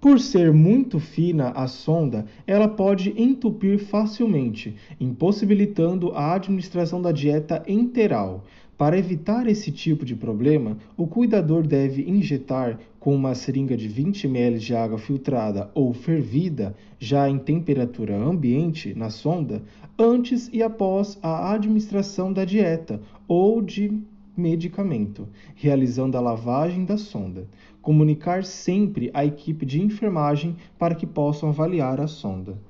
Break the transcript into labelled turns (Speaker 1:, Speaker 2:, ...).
Speaker 1: Por ser muito fina a sonda, ela pode entupir facilmente, impossibilitando a administração da dieta enteral. Para evitar esse tipo de problema, o cuidador deve injetar com uma seringa de 20 ml de água filtrada ou fervida, já em temperatura ambiente, na sonda, antes e após a administração da dieta ou de medicamento, realizando a lavagem da sonda. Comunicar sempre à equipe de enfermagem para que possam avaliar a sonda.